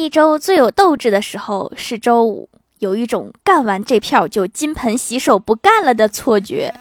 一周最有斗志的时候是周五有一种干完这票就金盆洗手不干了的错觉。